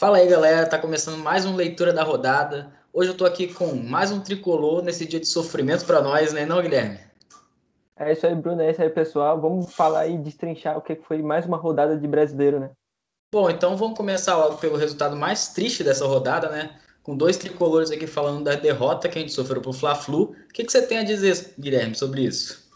Fala aí, galera. Tá começando mais uma leitura da rodada. Hoje eu tô aqui com mais um tricolor nesse dia de sofrimento para nós, né, não, Guilherme? É isso aí, Bruno. É isso aí, pessoal. Vamos falar aí, destrinchar o que foi mais uma rodada de brasileiro, né? Bom, então vamos começar logo pelo resultado mais triste dessa rodada, né? Com dois tricolores aqui falando da derrota que a gente sofreu pro Fla-Flu. O que, que você tem a dizer, Guilherme, sobre isso?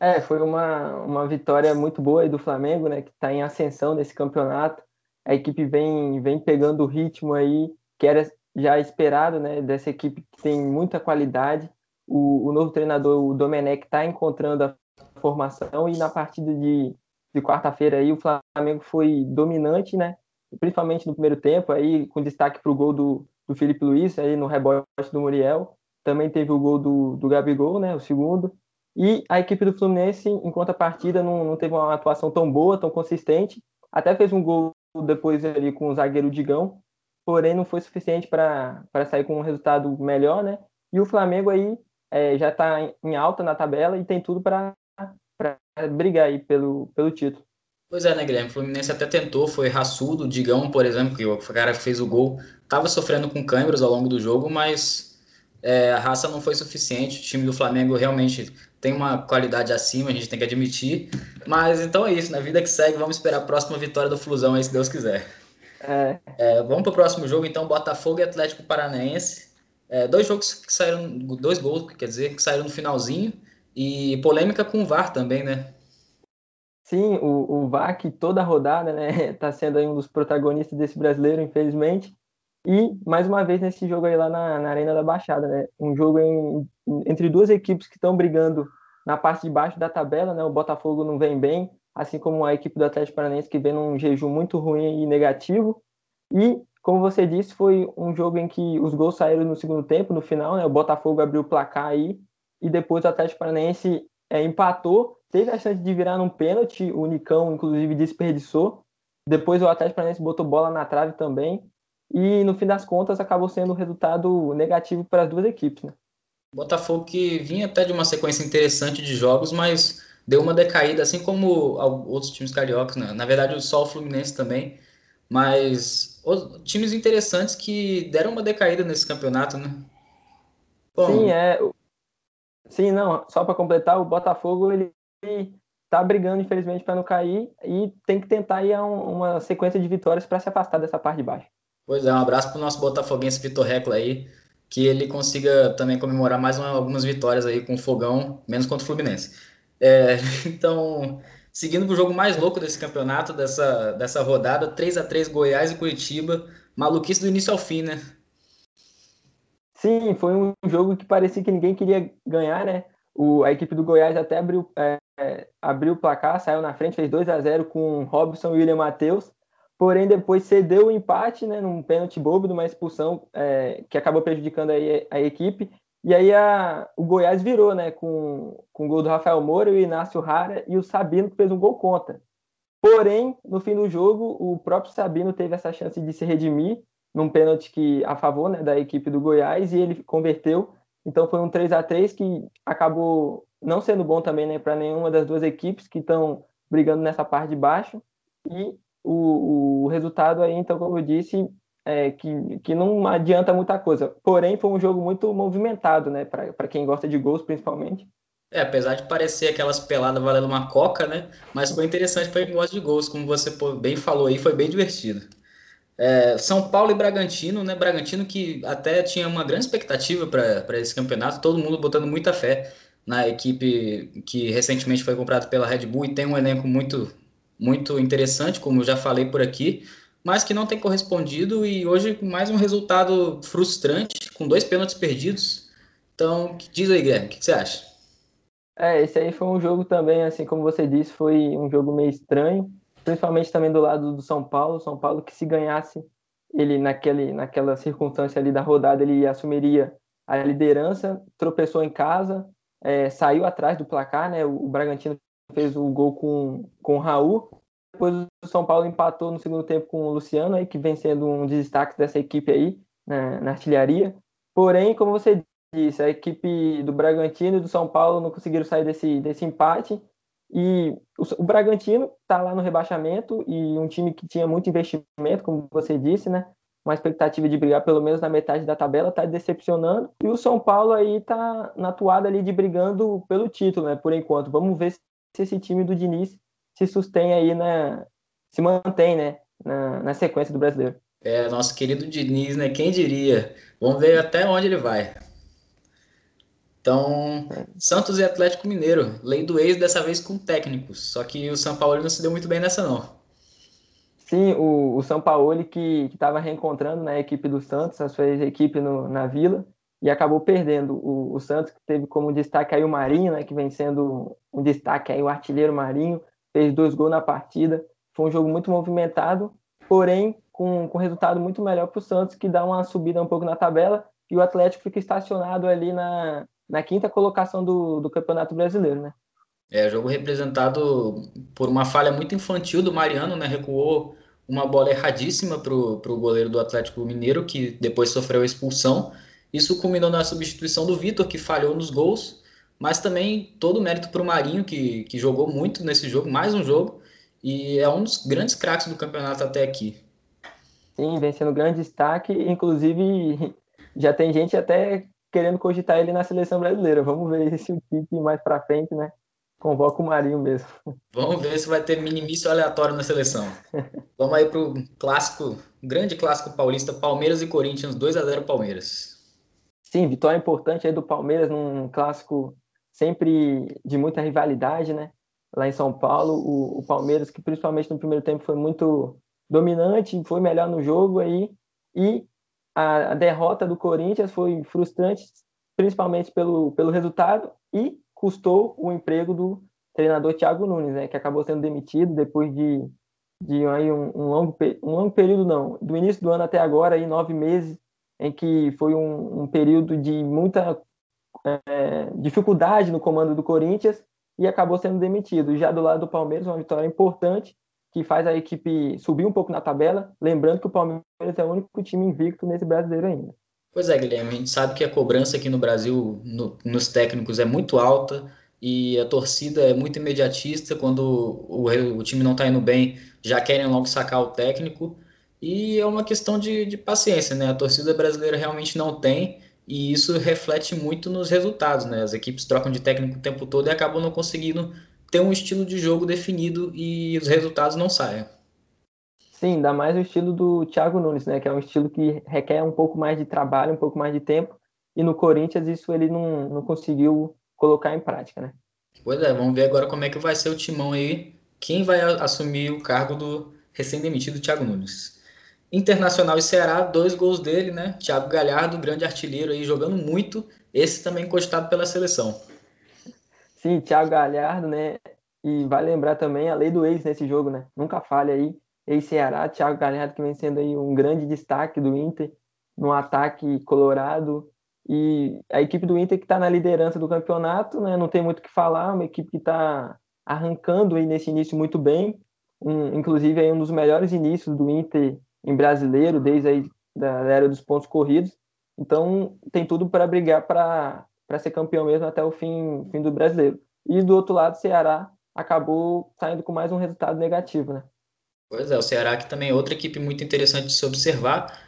É, foi uma, uma vitória muito boa aí do Flamengo, né? Que está em ascensão nesse campeonato a equipe vem, vem pegando o ritmo aí, que era já esperado, né, dessa equipe que tem muita qualidade. O, o novo treinador, o Domenech, está encontrando a formação e na partida de, de quarta-feira aí o Flamengo foi dominante, né, principalmente no primeiro tempo, aí com destaque para o gol do, do Felipe Luiz, aí no rebote do Muriel. Também teve o gol do, do Gabigol, né, o segundo. E a equipe do Fluminense, enquanto a partida não, não teve uma atuação tão boa, tão consistente, até fez um gol depois ali com o zagueiro Digão, porém não foi suficiente para sair com um resultado melhor, né? E o Flamengo aí é, já está em alta na tabela e tem tudo para brigar aí pelo, pelo título. Pois é, né, Guilherme? O Fluminense até tentou, foi raçudo. Digão, por exemplo, que o cara que fez o gol, estava sofrendo com câimbras ao longo do jogo, mas é, a raça não foi suficiente. O time do Flamengo realmente tem uma qualidade acima, a gente tem que admitir. Mas então é isso, na vida que segue, vamos esperar a próxima vitória do Flusão aí, se Deus quiser. É. É, vamos para o próximo jogo, então, Botafogo e Atlético Paranaense. É, dois jogos que saíram, dois gols, quer dizer, que saíram no finalzinho. E polêmica com o VAR também, né? Sim, o, o VAR que toda rodada, né, tá sendo um dos protagonistas desse brasileiro, infelizmente. E, mais uma vez, nesse jogo aí lá na, na Arena da Baixada, né? Um jogo em, entre duas equipes que estão brigando na parte de baixo da tabela, né? O Botafogo não vem bem, assim como a equipe do Atlético Paranaense que vem num jejum muito ruim e negativo. E, como você disse, foi um jogo em que os gols saíram no segundo tempo, no final, né? O Botafogo abriu o placar aí e depois o Atlético Paranaense é, empatou, teve a chance de virar num pênalti, o Nicão inclusive desperdiçou. Depois o Atlético Paranaense botou bola na trave também e no fim das contas acabou sendo um resultado negativo para as duas equipes. Né? Botafogo que vinha até de uma sequência interessante de jogos, mas deu uma decaída, assim como outros times cariocas, né? na verdade só o Fluminense também, mas times interessantes que deram uma decaída nesse campeonato, né? Bom, Sim, é. Sim, não, só para completar, o Botafogo ele tá brigando, infelizmente, para não cair e tem que tentar ir a uma sequência de vitórias para se afastar dessa parte de baixo. Pois é, um abraço para o nosso botafoguense Vitor Recla aí, que ele consiga também comemorar mais uma, algumas vitórias aí com o Fogão, menos contra o Fluminense. É, então, seguindo para o jogo mais louco desse campeonato, dessa, dessa rodada, 3 a 3 Goiás e Curitiba, maluquice do início ao fim, né? Sim, foi um jogo que parecia que ninguém queria ganhar, né? O, a equipe do Goiás até abriu, é, é abriu o placar, saiu na frente, fez 2 a 0 com Robson e William Matheus porém depois cedeu o empate, né, num pênalti bobo, numa expulsão é, que acabou prejudicando aí a, equipe. E aí a, o Goiás virou, né, com, com o gol do Rafael Moura, o Inácio Rara e o Sabino que fez um gol contra. Porém, no fim do jogo, o próprio Sabino teve essa chance de se redimir num pênalti que a favor né, da equipe do Goiás e ele converteu. Então foi um 3 a 3 que acabou não sendo bom também né, para nenhuma das duas equipes que estão brigando nessa parte de baixo. E o, o resultado aí, então, como eu disse, é, que, que não adianta muita coisa. Porém, foi um jogo muito movimentado, né? Para quem gosta de gols, principalmente. É, apesar de parecer aquelas peladas valendo uma coca, né? Mas foi interessante para quem gosta de gols, como você bem falou aí, foi bem divertido. É, São Paulo e Bragantino, né? Bragantino que até tinha uma grande expectativa para esse campeonato, todo mundo botando muita fé na equipe que recentemente foi comprada pela Red Bull e tem um elenco muito muito interessante, como eu já falei por aqui, mas que não tem correspondido e hoje mais um resultado frustrante, com dois pênaltis perdidos. Então, diz aí, Guilherme, o que você acha? É, esse aí foi um jogo também, assim como você disse, foi um jogo meio estranho, principalmente também do lado do São Paulo. São Paulo que se ganhasse ele naquele, naquela circunstância ali da rodada, ele assumiria a liderança, tropeçou em casa, é, saiu atrás do placar, né? O Bragantino fez o gol com, com o Raul. Depois o São Paulo empatou no segundo tempo com o Luciano, aí, que vem sendo um dos destaques dessa equipe aí, na, na artilharia. Porém, como você disse, a equipe do Bragantino e do São Paulo não conseguiram sair desse, desse empate. E o, o Bragantino está lá no rebaixamento e um time que tinha muito investimento, como você disse, né? Uma expectativa de brigar pelo menos na metade da tabela, está decepcionando. E o São Paulo aí está na toada ali de brigando pelo título, né? Por enquanto. Vamos ver se esse time do Diniz se sustém aí na. se mantém, né? Na, na sequência do brasileiro. É, nosso querido Diniz, né? Quem diria? Vamos ver até onde ele vai. Então, Santos e Atlético Mineiro, lei do ex dessa vez com técnicos. Só que o São Paulo não se deu muito bem nessa não. Sim, o, o São Paulo que estava reencontrando na né, equipe do Santos, a sua equipe no, na Vila, e acabou perdendo. O, o, Santos que teve como destaque aí o Marinho, né, que vem sendo um destaque aí o artilheiro Marinho, fez dois gols na partida. Foi um jogo muito movimentado, porém com, com resultado muito melhor para o Santos, que dá uma subida um pouco na tabela, e o Atlético fica estacionado ali na, na quinta colocação do, do Campeonato Brasileiro, né? É, jogo representado por uma falha muito infantil do Mariano, né? Recuou uma bola erradíssima para o goleiro do Atlético Mineiro, que depois sofreu a expulsão. Isso culminou na substituição do Vitor, que falhou nos gols, mas também todo o mérito para o Marinho, que, que jogou muito nesse jogo, mais um jogo, e é um dos grandes craques do campeonato até aqui. Sim, vem sendo grande destaque, inclusive já tem gente até querendo cogitar ele na seleção brasileira. Vamos ver se o Tite mais para frente, né? Convoca o Marinho mesmo. Vamos ver se vai ter minimício aleatório na seleção. Vamos aí pro clássico, grande clássico paulista, Palmeiras e Corinthians, 2 a 0 Palmeiras. Sim, vitória importante aí do Palmeiras num clássico sempre de muita rivalidade, né? Lá em São Paulo, o, o Palmeiras que principalmente no primeiro tempo foi muito dominante, foi melhor no jogo aí e a, a derrota do Corinthians foi frustrante, principalmente pelo, pelo resultado, e custou o emprego do treinador Thiago Nunes, né, que acabou sendo demitido depois de, de aí um, um, longo, um longo período, não, do início do ano até agora, aí, nove meses, em que foi um, um período de muita é, dificuldade no comando do Corinthians e acabou sendo demitido. Já do lado do Palmeiras, uma vitória importante, que faz a equipe subir um pouco na tabela. Lembrando que o Palmeiras é o único time invicto nesse brasileiro ainda. Pois é, Guilherme, a gente sabe que a cobrança aqui no Brasil, no, nos técnicos, é muito alta e a torcida é muito imediatista. Quando o, o time não está indo bem, já querem logo sacar o técnico. E é uma questão de, de paciência, né? A torcida brasileira realmente não tem e isso reflete muito nos resultados, né? As equipes trocam de técnico o tempo todo e acabam não conseguindo ter um estilo de jogo definido e os resultados não saiam. Sim, dá mais o estilo do Thiago Nunes, né? Que é um estilo que requer um pouco mais de trabalho, um pouco mais de tempo. E no Corinthians isso ele não, não conseguiu colocar em prática, né? Pois é, vamos ver agora como é que vai ser o timão aí. Quem vai assumir o cargo do recém-demitido Thiago Nunes. Internacional e Ceará, dois gols dele, né? Thiago Galhardo, grande artilheiro aí, jogando muito. Esse também encostado pela seleção. Sim, Thiago Galhardo, né? E vai lembrar também a lei do ex nesse jogo, né? Nunca falha aí. Ex-Ceará, Thiago Galhardo que vem sendo aí um grande destaque do Inter no ataque colorado. E a equipe do Inter que está na liderança do campeonato, né? Não tem muito o que falar, uma equipe que está arrancando aí nesse início muito bem. Um, inclusive aí um dos melhores inícios do Inter em brasileiro, desde aí da era dos pontos corridos. Então tem tudo para brigar para ser campeão mesmo até o fim, fim do brasileiro. E do outro lado, Ceará acabou saindo com mais um resultado negativo, né? Pois é, o Ceará que também é outra equipe muito interessante de se observar.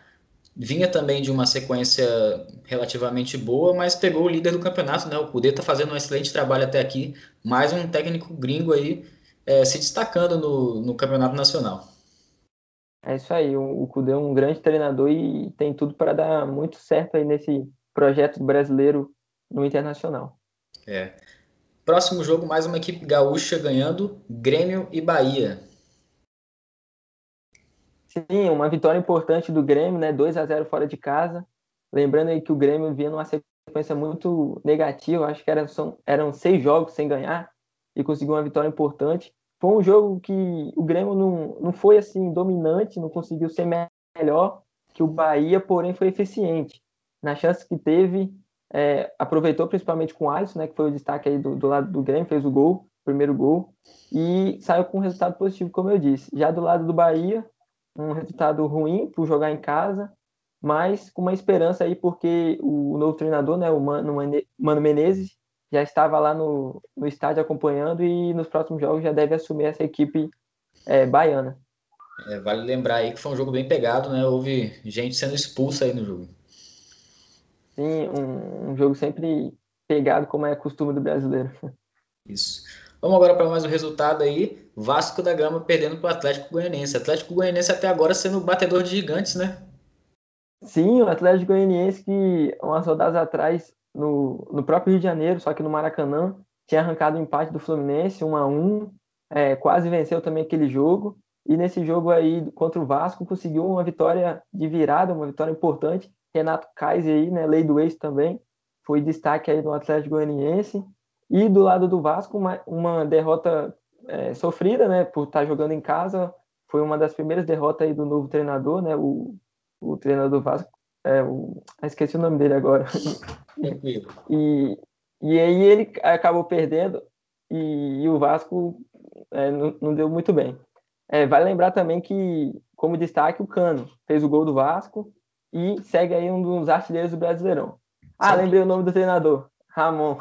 Vinha também de uma sequência relativamente boa, mas pegou o líder do campeonato, né? O Cudê está fazendo um excelente trabalho até aqui. Mais um técnico gringo aí é, se destacando no, no campeonato nacional. É isso aí, o Cudê é um grande treinador e tem tudo para dar muito certo aí nesse projeto brasileiro no Internacional. É. Próximo jogo, mais uma equipe gaúcha ganhando, Grêmio e Bahia. Sim, uma vitória importante do Grêmio, né? 2 a 0 fora de casa. Lembrando aí que o Grêmio vinha numa sequência muito negativa, acho que eram, são, eram seis jogos sem ganhar e conseguiu uma vitória importante. Foi um jogo que o Grêmio não, não foi assim dominante, não conseguiu ser melhor que o Bahia, porém foi eficiente. Na chance que teve, é, aproveitou principalmente com o Alisson, né, que foi o destaque aí do, do lado do Grêmio, fez o gol, primeiro gol, e saiu com um resultado positivo, como eu disse. Já do lado do Bahia, um resultado ruim por jogar em casa, mas com uma esperança aí, porque o novo treinador, né, o Mano, Mano Menezes, já estava lá no, no estádio acompanhando e nos próximos jogos já deve assumir essa equipe é, baiana. É, vale lembrar aí que foi um jogo bem pegado, né? Houve gente sendo expulsa aí no jogo. Sim, um, um jogo sempre pegado, como é costume do brasileiro. Isso. Vamos agora para mais um resultado aí. Vasco da Gama perdendo para o Atlético Goianiense. Atlético Goianiense até agora sendo batedor de gigantes, né? Sim, o Atlético Goianiense que umas rodadas atrás, no, no próprio Rio de Janeiro, só que no Maracanã, tinha arrancado o empate do Fluminense, 1 a 1 é, quase venceu também aquele jogo. E nesse jogo aí contra o Vasco conseguiu uma vitória de virada, uma vitória importante. Renato Kaiser aí, né, lei do ex também, foi destaque aí no Atlético Goianiense. E do lado do Vasco, uma, uma derrota é, sofrida, né, por estar jogando em casa. Foi uma das primeiras derrotas aí do novo treinador, né, o, o treinador do Vasco. É, o, esqueci o nome dele agora. e, e aí ele acabou perdendo e, e o Vasco é, não, não, deu muito bem. É, vale lembrar também que, como destaque, o Cano fez o gol do Vasco e segue aí um dos artilheiros do Brasileirão. Ah, lembrei o nome do treinador, Ramon.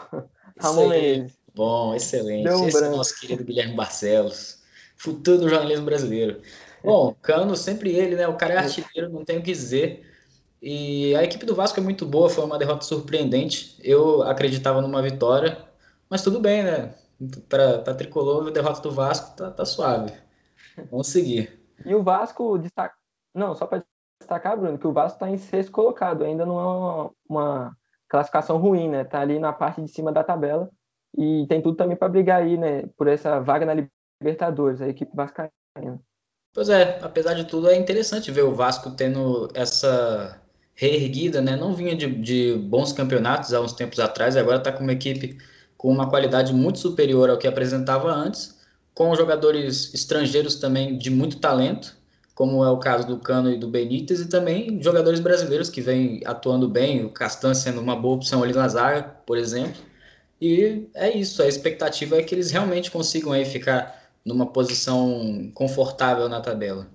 Ramon Menezes. Bom, excelente. Um Esse branco. é o nosso querido Guilherme Barcelos, futuro do jornalismo brasileiro. Bom, Cano, sempre ele, né? O cara é artilheiro, não tenho o que dizer. E a equipe do Vasco é muito boa, foi uma derrota surpreendente. Eu acreditava numa vitória, mas tudo bem, né? Para tricolor, a derrota do Vasco tá, tá suave. Vamos seguir. E o Vasco destaca. Não, só para destacar, Bruno, que o Vasco está em sexto colocado, ainda não é uma, uma classificação ruim, né? Tá ali na parte de cima da tabela e tem tudo também para brigar aí, né? Por essa vaga na Libertadores, a equipe vascaína. Pois é, apesar de tudo, é interessante ver o Vasco tendo essa reerguida, né? Não vinha de, de bons campeonatos há uns tempos atrás, agora está com uma equipe com uma qualidade muito superior ao que apresentava antes, com jogadores estrangeiros também de muito talento, como é o caso do Cano e do Benítez, e também jogadores brasileiros que vêm atuando bem, o Castan sendo uma boa opção ali na zaga, por exemplo. E é isso, a expectativa é que eles realmente consigam aí ficar numa posição confortável na tabela.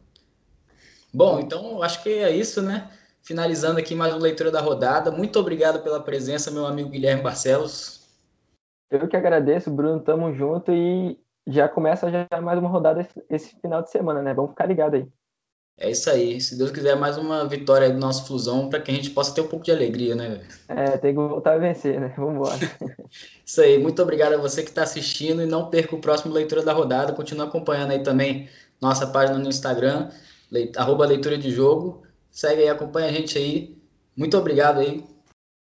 Bom, então acho que é isso, né? Finalizando aqui mais uma leitura da rodada. Muito obrigado pela presença, meu amigo Guilherme Barcelos. Eu que agradeço, Bruno. Tamo junto e já começa já mais uma rodada esse final de semana, né? Vamos ficar ligado aí. É isso aí. Se Deus quiser, mais uma vitória do nosso Flusão para que a gente possa ter um pouco de alegria, né? É, tem que voltar a vencer, né? Vamos embora. isso aí. Muito obrigado a você que está assistindo e não perca o próximo Leitura da Rodada. Continua acompanhando aí também nossa página no Instagram, arroba Leitura de Jogo. Segue aí, acompanha a gente aí. Muito obrigado aí.